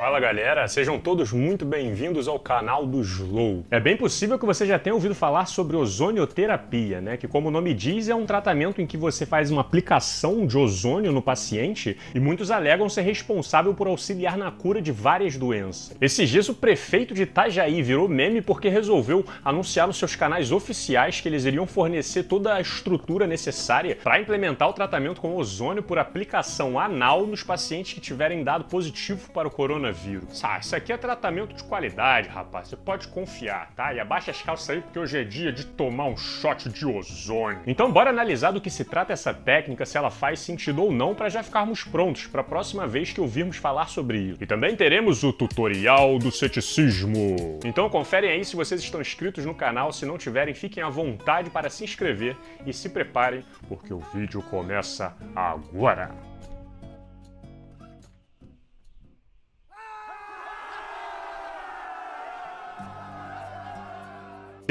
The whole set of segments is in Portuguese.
Fala galera, sejam todos muito bem-vindos ao canal do Slow. É bem possível que você já tenha ouvido falar sobre ozonioterapia, né? Que como o nome diz, é um tratamento em que você faz uma aplicação de ozônio no paciente e muitos alegam ser responsável por auxiliar na cura de várias doenças. Esses dias o prefeito de Itajaí virou meme porque resolveu anunciar nos seus canais oficiais que eles iriam fornecer toda a estrutura necessária para implementar o tratamento com ozônio por aplicação anal nos pacientes que tiverem dado positivo para o coronavírus coronavírus. Ah, isso aqui é tratamento de qualidade, rapaz. Você pode confiar, tá? E abaixa as calças aí porque hoje é dia de tomar um shot de ozônio. Então bora analisar do que se trata essa técnica, se ela faz sentido ou não, para já ficarmos prontos para a próxima vez que ouvirmos falar sobre isso. E também teremos o tutorial do ceticismo. Então conferem aí se vocês estão inscritos no canal. Se não tiverem, fiquem à vontade para se inscrever e se preparem porque o vídeo começa agora.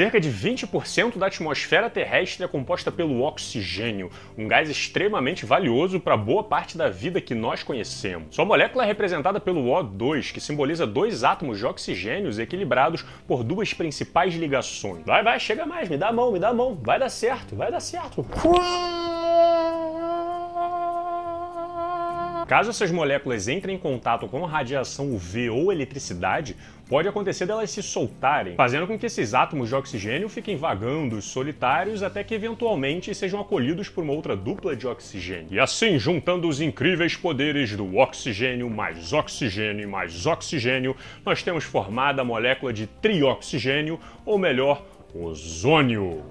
Cerca de 20% da atmosfera terrestre é composta pelo oxigênio, um gás extremamente valioso para boa parte da vida que nós conhecemos. Sua molécula é representada pelo O2, que simboliza dois átomos de oxigênios equilibrados por duas principais ligações. Vai, vai, chega mais, me dá a mão, me dá a mão, vai dar certo, vai dar certo. Caso essas moléculas entrem em contato com radiação UV ou eletricidade, pode acontecer delas se soltarem, fazendo com que esses átomos de oxigênio fiquem vagando solitários até que eventualmente sejam acolhidos por uma outra dupla de oxigênio. E assim, juntando os incríveis poderes do oxigênio mais oxigênio mais oxigênio, nós temos formada a molécula de trioxigênio, ou melhor, ozônio.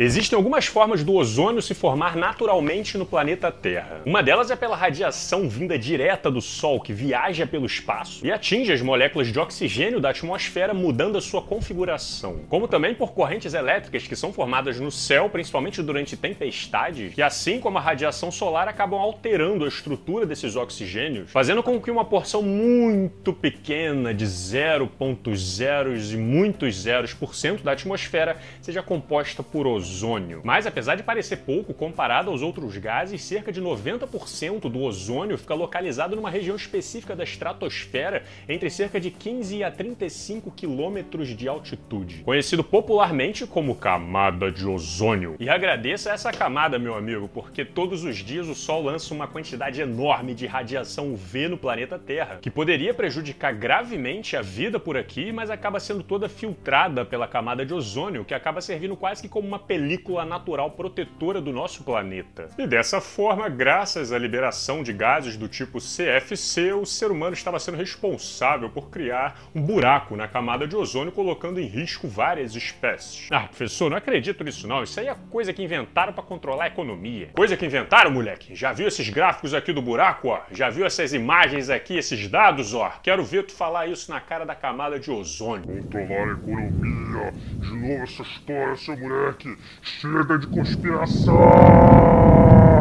Existem algumas formas do ozônio se formar naturalmente no planeta Terra. Uma delas é pela radiação vinda direta do Sol, que viaja pelo espaço e atinge as moléculas de oxigênio da atmosfera, mudando a sua configuração. Como também por correntes elétricas que são formadas no céu, principalmente durante tempestades, que assim como a radiação solar acabam alterando a estrutura desses oxigênios, fazendo com que uma porção muito pequena de 0.0 e muito muitos zeros por cento da atmosfera seja composta por ozônio. Mas apesar de parecer pouco comparado aos outros gases, cerca de 90% do ozônio fica localizado numa região específica da estratosfera, entre cerca de 15 a 35 quilômetros de altitude, conhecido popularmente como camada de ozônio. E agradeça essa camada, meu amigo, porque todos os dias o Sol lança uma quantidade enorme de radiação UV no planeta Terra, que poderia prejudicar gravemente a vida por aqui, mas acaba sendo toda filtrada filtrada pela camada de ozônio, que acaba servindo quase que como uma película natural protetora do nosso planeta. E dessa forma, graças à liberação de gases do tipo CFC, o ser humano estava sendo responsável por criar um buraco na camada de ozônio, colocando em risco várias espécies. Ah, professor, não acredito nisso não. Isso aí é coisa que inventaram para controlar a economia. Coisa que inventaram, moleque. Já viu esses gráficos aqui do buraco, ó? Já viu essas imagens aqui, esses dados, ó? Quero ver tu falar isso na cara da camada de ozônio. Controlar economia. De novo essa história, seu moleque. Chega de conspiração.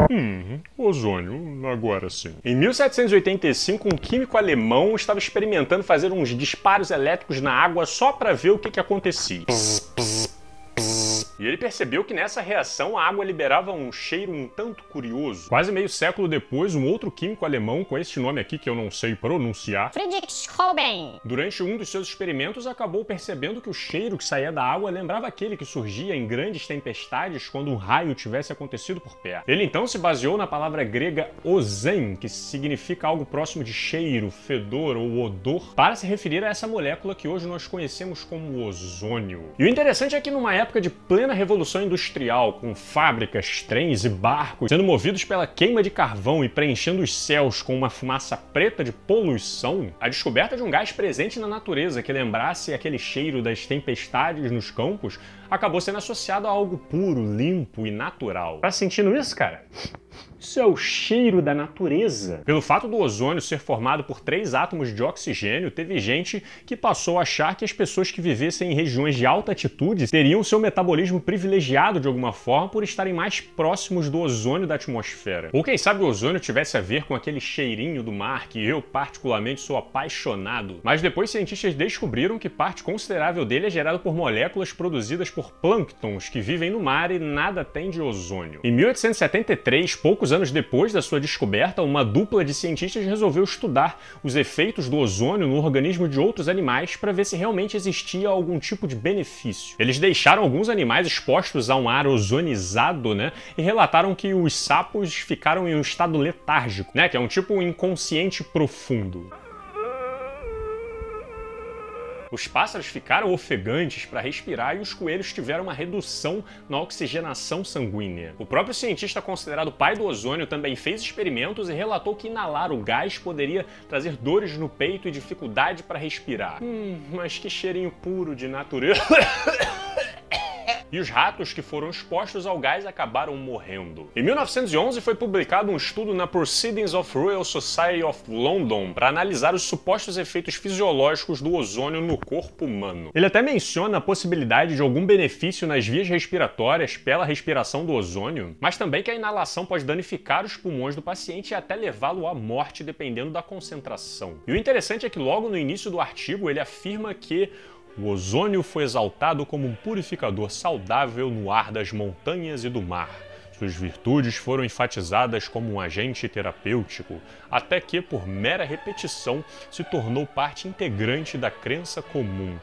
Hum, ozônio, agora sim. Em 1785, um químico alemão estava experimentando fazer uns disparos elétricos na água só para ver o que, que acontecia. Pss, pss, e ele percebeu que nessa reação a água liberava um cheiro um tanto curioso. Quase meio século depois, um outro químico alemão com este nome aqui que eu não sei pronunciar, Friedrich Schoben, durante um dos seus experimentos acabou percebendo que o cheiro que saía da água lembrava aquele que surgia em grandes tempestades quando um raio tivesse acontecido por perto. Ele então se baseou na palavra grega ozen, que significa algo próximo de cheiro, fedor ou odor, para se referir a essa molécula que hoje nós conhecemos como ozônio. E o interessante é que numa época de plena plena revolução industrial, com fábricas, trens e barcos sendo movidos pela queima de carvão e preenchendo os céus com uma fumaça preta de poluição, a descoberta de um gás presente na natureza que lembrasse aquele cheiro das tempestades nos campos acabou sendo associado a algo puro, limpo e natural. Tá sentindo isso, cara? Isso é o cheiro da natureza. Pelo fato do ozônio ser formado por três átomos de oxigênio, teve gente que passou a achar que as pessoas que vivessem em regiões de alta altitude teriam seu metabolismo privilegiado de alguma forma por estarem mais próximos do ozônio da atmosfera. Ou quem sabe o ozônio tivesse a ver com aquele cheirinho do mar que eu particularmente sou apaixonado. Mas depois cientistas descobriram que parte considerável dele é gerado por moléculas produzidas por plânctons que vivem no mar e nada tem de ozônio. Em 1873, poucos anos depois da sua descoberta, uma dupla de cientistas resolveu estudar os efeitos do ozônio no organismo de outros animais para ver se realmente existia algum tipo de benefício. Eles deixaram alguns animais expostos a um ar ozonizado, né, e relataram que os sapos ficaram em um estado letárgico, né, que é um tipo inconsciente profundo. Os pássaros ficaram ofegantes para respirar e os coelhos tiveram uma redução na oxigenação sanguínea. O próprio cientista considerado pai do ozônio também fez experimentos e relatou que inalar o gás poderia trazer dores no peito e dificuldade para respirar. Hum, mas que cheirinho puro de natureza. e os ratos que foram expostos ao gás acabaram morrendo. Em 1911 foi publicado um estudo na Proceedings of Royal Society of London para analisar os supostos efeitos fisiológicos do ozônio no corpo humano. Ele até menciona a possibilidade de algum benefício nas vias respiratórias pela respiração do ozônio, mas também que a inalação pode danificar os pulmões do paciente e até levá-lo à morte dependendo da concentração. E o interessante é que logo no início do artigo ele afirma que o ozônio foi exaltado como um purificador saudável no ar das montanhas e do mar. Suas virtudes foram enfatizadas como um agente terapêutico, até que, por mera repetição, se tornou parte integrante da crença comum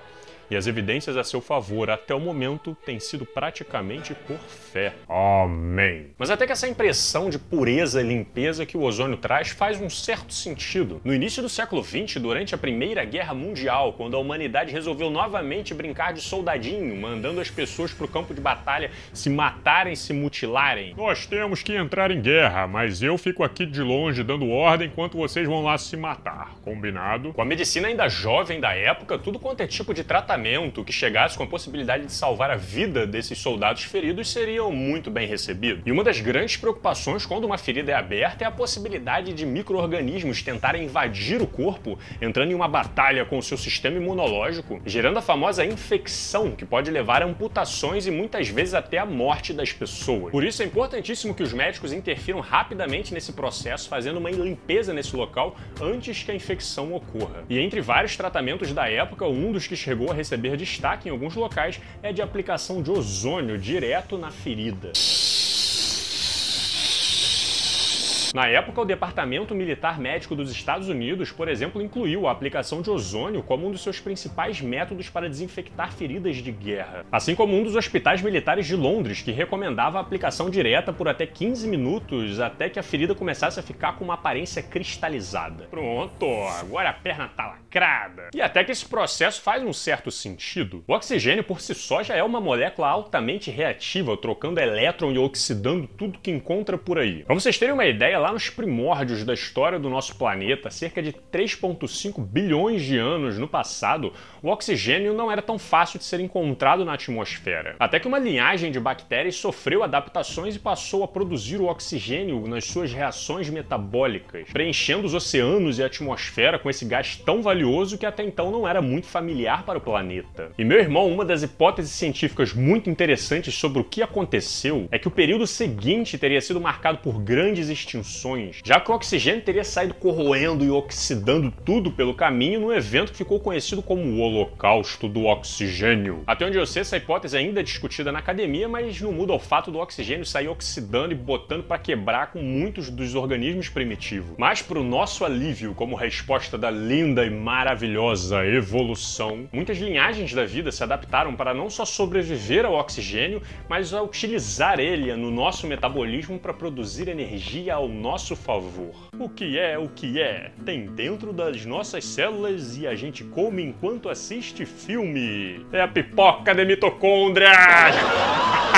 e as evidências a seu favor até o momento têm sido praticamente por fé. Amém. Mas até que essa impressão de pureza e limpeza que o ozônio traz faz um certo sentido. No início do século XX, durante a Primeira Guerra Mundial, quando a humanidade resolveu novamente brincar de soldadinho, mandando as pessoas para o campo de batalha se matarem, se mutilarem. Nós temos que entrar em guerra, mas eu fico aqui de longe dando ordem enquanto vocês vão lá se matar. Combinado? Com a medicina ainda jovem da época, tudo quanto é tipo de tratamento tratamento que chegasse com a possibilidade de salvar a vida desses soldados feridos seriam muito bem recebidos. E uma das grandes preocupações quando uma ferida é aberta é a possibilidade de micro-organismos tentarem invadir o corpo, entrando em uma batalha com o seu sistema imunológico, gerando a famosa infecção, que pode levar a amputações e muitas vezes até a morte das pessoas. Por isso é importantíssimo que os médicos interfiram rapidamente nesse processo, fazendo uma limpeza nesse local antes que a infecção ocorra. E entre vários tratamentos da época, um dos que chegou a receber destaque em alguns locais é de aplicação de ozônio direto na ferida. Na época, o Departamento Militar Médico dos Estados Unidos, por exemplo, incluiu a aplicação de ozônio como um dos seus principais métodos para desinfectar feridas de guerra. Assim como um dos hospitais militares de Londres, que recomendava a aplicação direta por até 15 minutos até que a ferida começasse a ficar com uma aparência cristalizada. Pronto, agora a perna tá lacrada. E até que esse processo faz um certo sentido. O oxigênio por si só já é uma molécula altamente reativa, trocando elétron e oxidando tudo que encontra por aí. Pra vocês terem uma ideia, lá nos primórdios da história do nosso planeta, cerca de 3,5 bilhões de anos no passado, o oxigênio não era tão fácil de ser encontrado na atmosfera. Até que uma linhagem de bactérias sofreu adaptações e passou a produzir o oxigênio nas suas reações metabólicas, preenchendo os oceanos e a atmosfera com esse gás tão valioso que até então não era muito familiar para o planeta. E meu irmão, uma das hipóteses científicas muito interessantes sobre o que aconteceu é que o período seguinte teria sido marcado por grandes extinções já que o oxigênio teria saído corroendo e oxidando tudo pelo caminho num evento que ficou conhecido como o Holocausto do Oxigênio. Até onde eu sei, essa hipótese ainda é discutida na academia, mas não muda o fato do oxigênio sair oxidando e botando para quebrar com muitos dos organismos primitivos. Mas para o nosso alívio, como resposta da linda e maravilhosa evolução, muitas linhagens da vida se adaptaram para não só sobreviver ao oxigênio, mas a utilizar ele no nosso metabolismo para produzir energia ao nosso favor. O que é o que é? Tem dentro das nossas células e a gente come enquanto assiste filme. É a pipoca de mitocôndrias!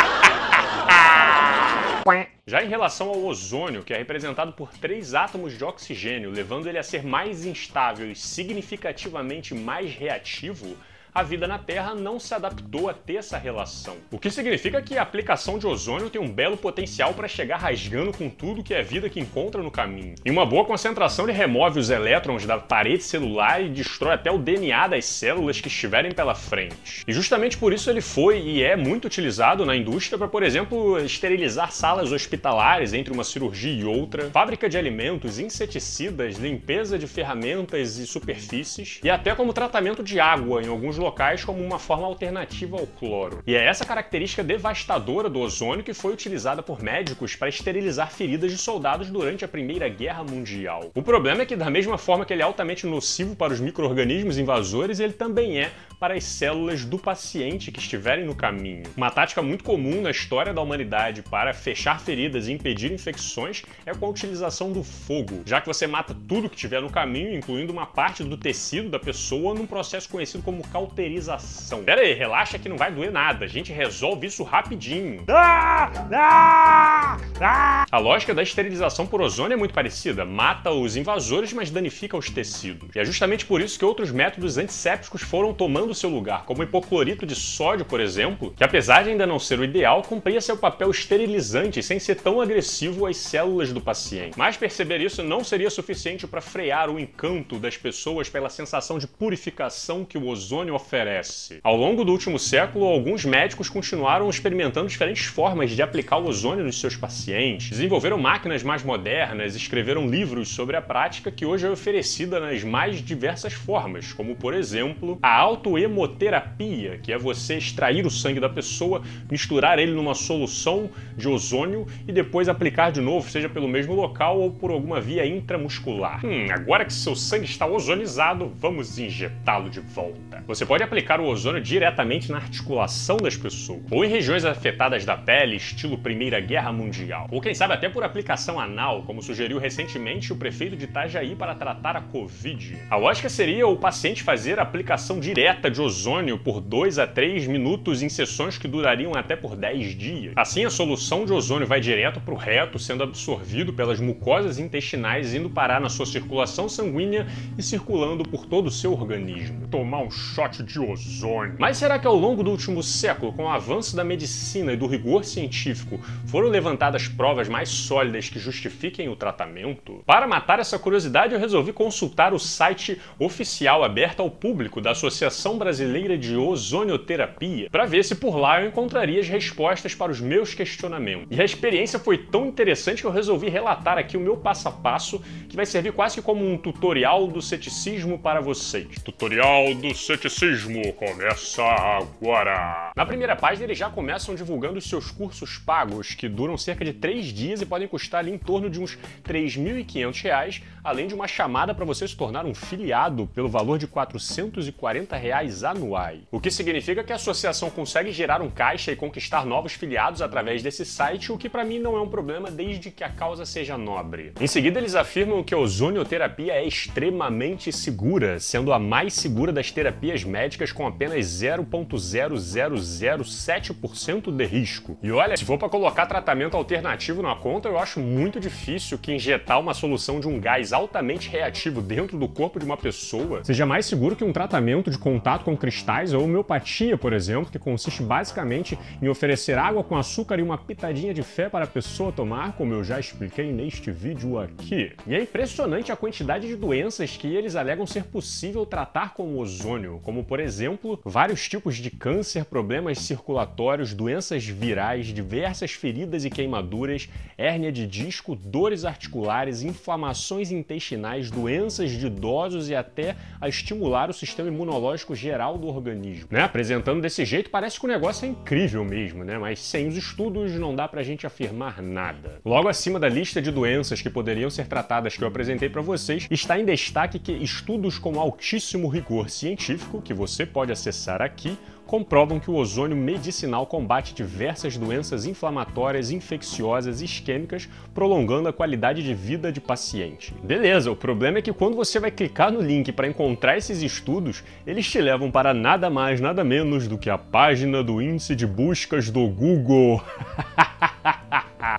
Já em relação ao ozônio, que é representado por três átomos de oxigênio, levando ele a ser mais instável e significativamente mais reativo, a vida na Terra não se adaptou a ter essa relação. O que significa que a aplicação de ozônio tem um belo potencial para chegar rasgando com tudo que é vida que encontra no caminho. Em uma boa concentração, ele remove os elétrons da parede celular e destrói até o DNA das células que estiverem pela frente. E justamente por isso ele foi e é muito utilizado na indústria para, por exemplo, esterilizar salas hospitalares entre uma cirurgia e outra, fábrica de alimentos, inseticidas, limpeza de ferramentas e superfícies, e até como tratamento de água em alguns locais como uma forma alternativa ao cloro. E é essa característica devastadora do ozônio que foi utilizada por médicos para esterilizar feridas de soldados durante a Primeira Guerra Mundial. O problema é que, da mesma forma que ele é altamente nocivo para os micro-organismos invasores, ele também é para as células do paciente que estiverem no caminho. Uma tática muito comum na história da humanidade para fechar feridas e impedir infecções é com a utilização do fogo, já que você mata tudo que estiver no caminho, incluindo uma parte do tecido da pessoa, num processo conhecido como cauterização. Pera aí, relaxa que não vai doer nada, a gente resolve isso rapidinho. Ah! Ah! Ah! A lógica da esterilização por ozônio é muito parecida, mata os invasores, mas danifica os tecidos. E é justamente por isso que outros métodos antissépticos foram tomando seu lugar, como o hipoclorito de sódio, por exemplo, que apesar de ainda não ser o ideal, cumpria seu papel esterilizante sem ser tão agressivo às células do paciente. Mas perceber isso não seria suficiente para frear o encanto das pessoas pela sensação de purificação que o ozônio oferece. Ao longo do último século, alguns médicos continuaram experimentando diferentes formas de aplicar o ozônio nos seus pacientes, desenvolveram máquinas mais modernas, escreveram livros sobre a prática que hoje é oferecida nas mais diversas formas, como por exemplo a autoemoterapia, que é você extrair o sangue da pessoa, misturar ele numa solução de ozônio e depois aplicar de novo, seja pelo mesmo local ou por alguma via intramuscular. Hum, agora que seu sangue está ozonizado, vamos injetá-lo de volta. Você pode aplicar o ozônio diretamente na articulação das pessoas, ou em regiões afetadas da pele, estilo Primeira Guerra Mundial, ou quem sabe até por aplicação anal, como sugeriu recentemente o prefeito de Itajaí para tratar a Covid. A lógica seria o paciente fazer a aplicação direta de ozônio por 2 a 3 minutos em sessões que durariam até por 10 dias. Assim, a solução de ozônio vai direto para o reto, sendo absorvido pelas mucosas intestinais, indo parar na sua circulação sanguínea e circulando por todo o seu organismo. Tomar um shot de ozônio. Mas será que ao longo do último século, com o avanço da medicina e do rigor científico, foram levantadas provas mais sólidas que justifiquem o tratamento? Para matar essa curiosidade, eu resolvi consultar o site oficial aberto ao público da Associação Brasileira de Ozonioterapia para ver se por lá eu encontraria as respostas para os meus questionamentos. E a experiência foi tão interessante que eu resolvi relatar aqui o meu passo a passo, que vai servir quase como um tutorial do ceticismo para vocês. Tutorial do ceticismo começa agora. Na primeira página eles já começam divulgando os seus cursos pagos, que duram cerca de 3 dias e podem custar ali em torno de uns R$ 3.500, além de uma chamada para você se tornar um filiado pelo valor de 440 reais anuais. O que significa que a associação consegue gerar um caixa e conquistar novos filiados através desse site, o que para mim não é um problema desde que a causa seja nobre. Em seguida, eles afirmam que a ozonioterapia é extremamente segura, sendo a mais segura das terapias médicas com apenas 0,0007% de risco. E olha, se for para colocar tratamento alternativo na conta, eu acho muito difícil que injetar uma solução de um gás altamente reativo dentro do corpo de uma pessoa seja mais seguro que um tratamento de contato com cristais ou homeopatia, por exemplo, que consiste basicamente em oferecer água com açúcar e uma pitadinha de fé para a pessoa tomar, como eu já expliquei neste vídeo aqui. E é impressionante a quantidade de doenças que eles alegam ser possível tratar com ozônio, como por exemplo, vários tipos de câncer, problemas circulatórios, doenças virais, diversas feridas e queimaduras, hérnia de disco, dores articulares, inflamações intestinais, doenças de idosos e até a estimular o sistema imunológico geral do organismo. Né? Apresentando desse jeito, parece que o negócio é incrível mesmo, né? Mas sem os estudos não dá pra gente afirmar nada. Logo acima da lista de doenças que poderiam ser tratadas que eu apresentei para vocês, está em destaque que estudos com altíssimo rigor científico, que você pode acessar aqui, comprovam que o ozônio medicinal combate diversas doenças inflamatórias, infecciosas e isquêmicas, prolongando a qualidade de vida de paciente. Beleza, o problema é que quando você vai clicar no link para encontrar esses estudos, eles te levam para nada mais, nada menos do que a página do índice de buscas do Google.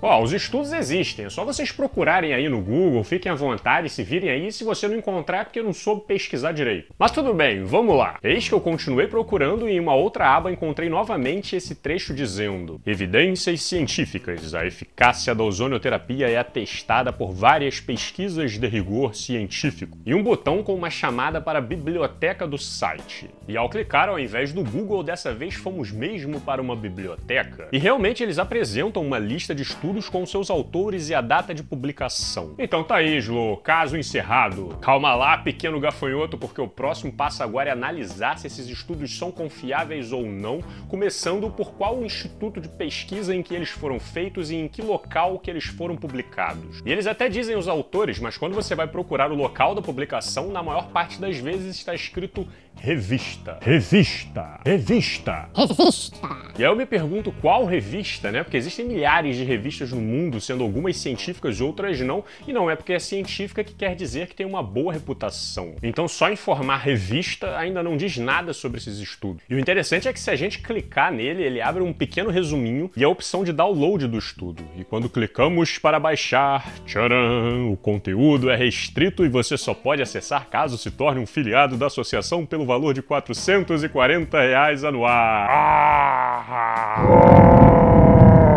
Ó, os estudos existem, é só vocês procurarem aí no Google, fiquem à vontade, se virem aí, se você não encontrar é porque não soube pesquisar direito. Mas tudo bem, vamos lá. Eis que eu continuei procurando e em uma outra aba encontrei novamente esse trecho dizendo Evidências científicas. A eficácia da ozonioterapia é atestada por várias pesquisas de rigor científico. E um botão com uma chamada para a biblioteca do site. E ao clicar, ao invés do Google, dessa vez fomos mesmo para uma biblioteca. E realmente eles apresentam uma lista de estudos com seus autores e a data de publicação. Então tá aí, Slo, caso encerrado. Calma lá, pequeno gafanhoto, porque o próximo passo agora é analisar se esses estudos são confiáveis ou não, começando por qual instituto de pesquisa em que eles foram feitos e em que local que eles foram publicados. E eles até dizem os autores, mas quando você vai procurar o local da publicação, na maior parte das vezes está escrito revista. Revista. Revista. Revista. E aí eu me pergunto qual revista, né? Porque existem milhares de revistas no mundo, sendo algumas científicas e outras não, e não é porque é científica que quer dizer que tem uma boa reputação. Então só informar revista ainda não diz nada sobre esses estudos. E o interessante é que se a gente clicar nele, ele abre um pequeno resuminho e a opção de download do estudo. E quando clicamos para baixar, tcharam, o conteúdo é restrito e você só pode acessar caso se torne um filiado da associação pelo valor de 440 reais anual.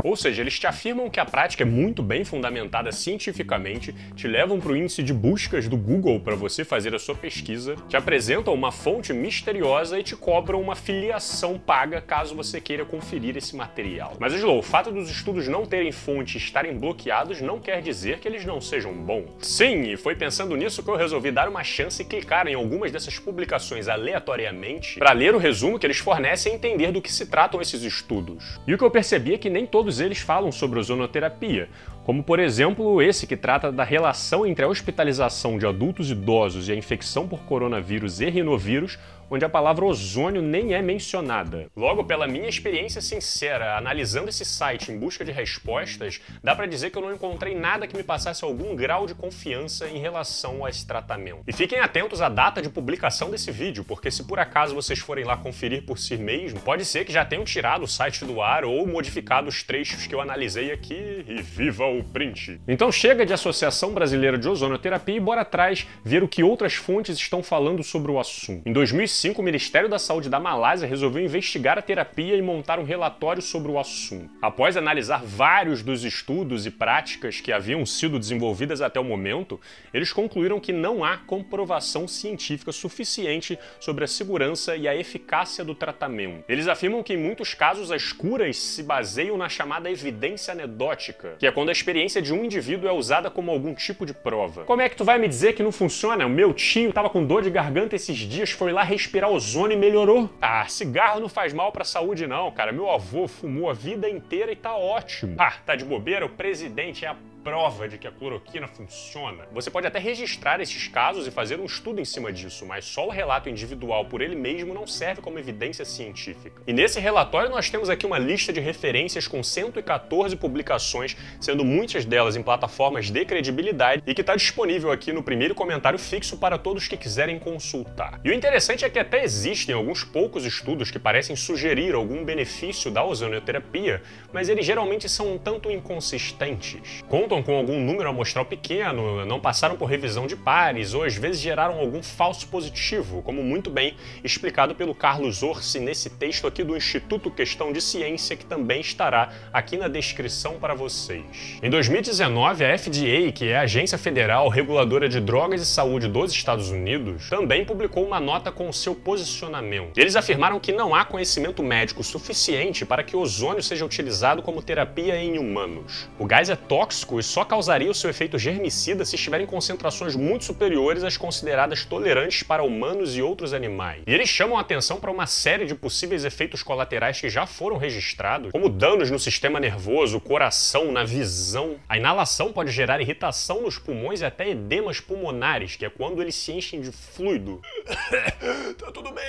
Ou seja, eles te afirmam que a prática é muito bem fundamentada cientificamente, te levam para o índice de buscas do Google para você fazer a sua pesquisa, te apresentam uma fonte misteriosa e te cobram uma filiação paga caso você queira conferir esse material. Mas, Slow, o fato dos estudos não terem fonte e estarem bloqueados não quer dizer que eles não sejam bons. Sim, e foi pensando nisso que eu resolvi dar uma chance e clicar em algumas dessas publicações aleatoriamente para ler o resumo que eles fornecem e entender do que se tratam esses estudos. E o que eu percebi é que nem todos eles falam sobre ozonoterapia, como por exemplo esse que trata da relação entre a hospitalização de adultos idosos e a infecção por coronavírus e rinovírus onde a palavra ozônio nem é mencionada. Logo, pela minha experiência sincera, analisando esse site em busca de respostas, dá para dizer que eu não encontrei nada que me passasse algum grau de confiança em relação a esse tratamento. E fiquem atentos à data de publicação desse vídeo, porque se por acaso vocês forem lá conferir por si mesmo, pode ser que já tenham tirado o site do ar ou modificado os trechos que eu analisei aqui e viva o print. Então chega de Associação Brasileira de Ozonoterapia e bora atrás ver o que outras fontes estão falando sobre o assunto. Em 2005, 2005, o Ministério da Saúde da Malásia resolveu investigar a terapia e montar um relatório sobre o assunto. Após analisar vários dos estudos e práticas que haviam sido desenvolvidas até o momento, eles concluíram que não há comprovação científica suficiente sobre a segurança e a eficácia do tratamento. Eles afirmam que em muitos casos as curas se baseiam na chamada evidência anedótica, que é quando a experiência de um indivíduo é usada como algum tipo de prova. Como é que tu vai me dizer que não funciona? O meu tio tava com dor de garganta esses dias, foi lá respirar ozônio e melhorou. Ah, cigarro não faz mal pra saúde não, cara. Meu avô fumou a vida inteira e tá ótimo. Ah, tá de bobeira? O presidente é a prova de que a cloroquina funciona. Você pode até registrar esses casos e fazer um estudo em cima disso, mas só o relato individual por ele mesmo não serve como evidência científica. E nesse relatório nós temos aqui uma lista de referências com 114 publicações, sendo muitas delas em plataformas de credibilidade e que está disponível aqui no primeiro comentário fixo para todos que quiserem consultar. E o interessante é que até existem alguns poucos estudos que parecem sugerir algum benefício da ozonioterapia, mas eles geralmente são um tanto inconsistentes. Contam com algum número amostral pequeno, não passaram por revisão de pares ou às vezes geraram algum falso positivo, como muito bem explicado pelo Carlos Orsi nesse texto aqui do Instituto Questão de Ciência, que também estará aqui na descrição para vocês. Em 2019, a FDA, que é a Agência Federal Reguladora de Drogas e Saúde dos Estados Unidos, também publicou uma nota com seu posicionamento. Eles afirmaram que não há conhecimento médico suficiente para que o ozônio seja utilizado como terapia em humanos. O gás é tóxico e só causaria o seu efeito germicida se estiver em concentrações muito superiores às consideradas tolerantes para humanos e outros animais. E eles chamam a atenção para uma série de possíveis efeitos colaterais que já foram registrados, como danos no sistema nervoso, coração, na visão. A inalação pode gerar irritação nos pulmões e até edemas pulmonares, que é quando eles se enchem de fluido. tá tudo bem.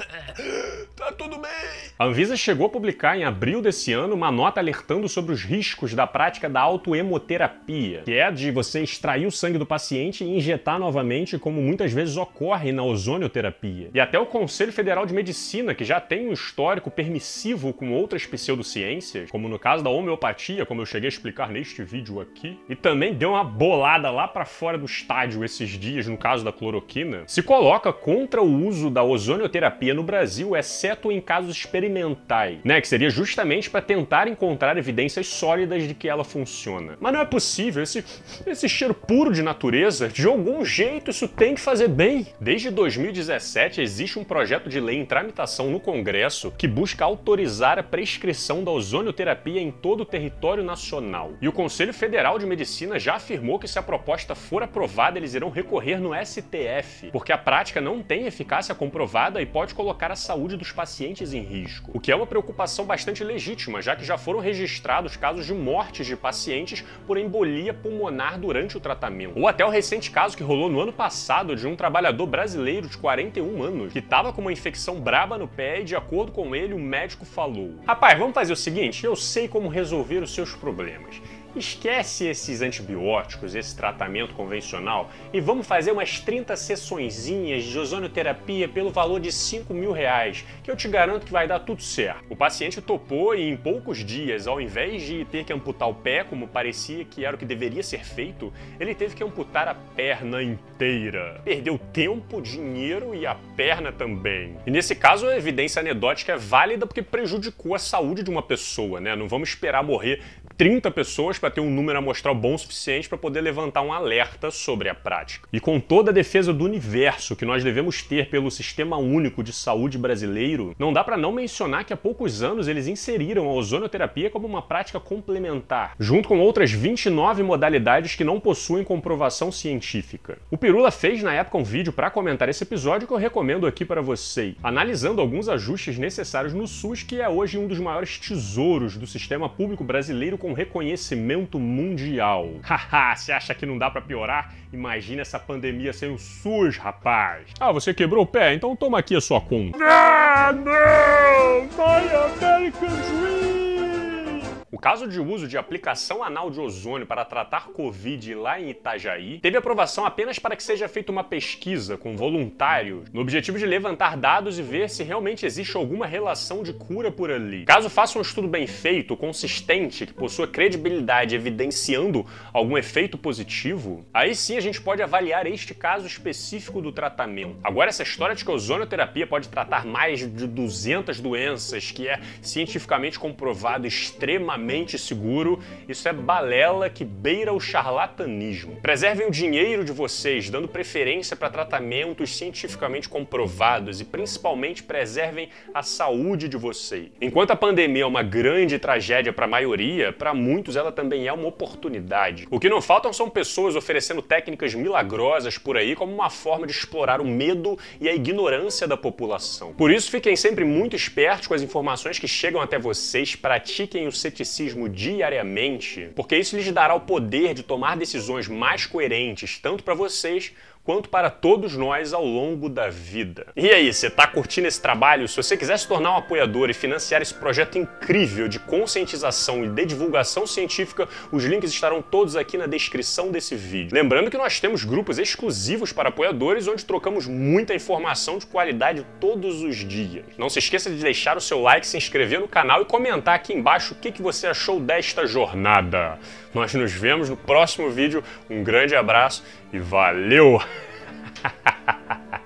tá tudo bem. A Anvisa chegou a publicar em abril desse ano uma nota alertando sobre os riscos da prática da autoemoterapia, que é de você extrair o sangue do paciente e injetar novamente, como muitas vezes ocorre na ozonioterapia. E até o Conselho Federal de Medicina, que já tem um histórico permissivo com outras pseudociências, como no caso da homeopatia, como eu cheguei a explicar neste vídeo aqui, e também deu uma bolada lá para fora do estádio esses dias, no caso da cloroquina, se coloca contra o uso da ozonioterapia no Brasil, exceto em casos experimentais, né, que seria justamente para tentar encontrar evidências sólidas de que ela funciona. Mas não é possível, esse, esse cheiro puro de natureza, de algum jeito isso tem que fazer bem. Desde 2017 existe um projeto de lei em tramitação no Congresso que busca autorizar a prescrição da ozonioterapia em todo o território nacional. E o Conselho Federal de Medicina já afirmou que se a proposta for aprovada, eles irão recorrer no STF, porque a prática não tem eficácia comprovada e pode colocar a saúde dos pacientes em risco. O que é uma preocupação bastante legítima, já que já foram registrados casos de mortes de pacientes por embolia pulmonar durante o tratamento. Ou até o recente caso que rolou no ano passado de um trabalhador brasileiro de 41 anos que estava com uma infecção braba no pé e, de acordo com ele, o médico falou: Rapaz, vamos fazer o seguinte, eu sei como resolver os seus problemas. Esquece esses antibióticos, esse tratamento convencional e vamos fazer umas 30 sessõezinhas de ozonioterapia pelo valor de 5 mil reais, que eu te garanto que vai dar tudo certo. O paciente topou e em poucos dias, ao invés de ter que amputar o pé, como parecia que era o que deveria ser feito, ele teve que amputar a perna inteira. Perdeu tempo, dinheiro e a perna também. E nesse caso a evidência anedótica é válida porque prejudicou a saúde de uma pessoa, né? Não vamos esperar morrer 30 pessoas para ter um número amostral bom o suficiente para poder levantar um alerta sobre a prática. E com toda a defesa do universo que nós devemos ter pelo Sistema Único de Saúde brasileiro, não dá para não mencionar que há poucos anos eles inseriram a ozonoterapia como uma prática complementar, junto com outras 29 modalidades que não possuem comprovação científica. O Pirula fez na época um vídeo para comentar esse episódio que eu recomendo aqui para vocês, analisando alguns ajustes necessários no SUS, que é hoje um dos maiores tesouros do sistema público brasileiro com reconhecimento mundial. Haha, você acha que não dá para piorar? Imagina essa pandemia sem o SUS, rapaz. Ah, você quebrou o pé? Então toma aqui a sua conta. Ah, não! My American Dream! Caso de uso de aplicação anal de ozônio para tratar Covid lá em Itajaí teve aprovação apenas para que seja feita uma pesquisa com voluntários, no objetivo de levantar dados e ver se realmente existe alguma relação de cura por ali. Caso faça um estudo bem feito, consistente, que possua credibilidade evidenciando algum efeito positivo, aí sim a gente pode avaliar este caso específico do tratamento. Agora, essa história de que a ozonioterapia pode tratar mais de 200 doenças, que é cientificamente comprovado extremamente seguro, isso é balela que beira o charlatanismo. Preservem o dinheiro de vocês, dando preferência para tratamentos cientificamente comprovados e principalmente preservem a saúde de vocês. Enquanto a pandemia é uma grande tragédia para a maioria, para muitos ela também é uma oportunidade. O que não faltam são pessoas oferecendo técnicas milagrosas por aí como uma forma de explorar o medo e a ignorância da população. Por isso, fiquem sempre muito espertos com as informações que chegam até vocês, pratiquem o ceticismo diariamente, porque isso lhes dará o poder de tomar decisões mais coerentes, tanto para vocês quanto para todos nós ao longo da vida. E aí, você está curtindo esse trabalho? Se você quiser se tornar um apoiador e financiar esse projeto incrível de conscientização e de divulgação científica, os links estarão todos aqui na descrição desse vídeo. Lembrando que nós temos grupos exclusivos para apoiadores onde trocamos muita informação de qualidade todos os dias. Não se esqueça de deixar o seu like, se inscrever no canal e comentar aqui embaixo o que, que você achou desta jornada. Nós nos vemos no próximo vídeo. Um grande abraço e valeu!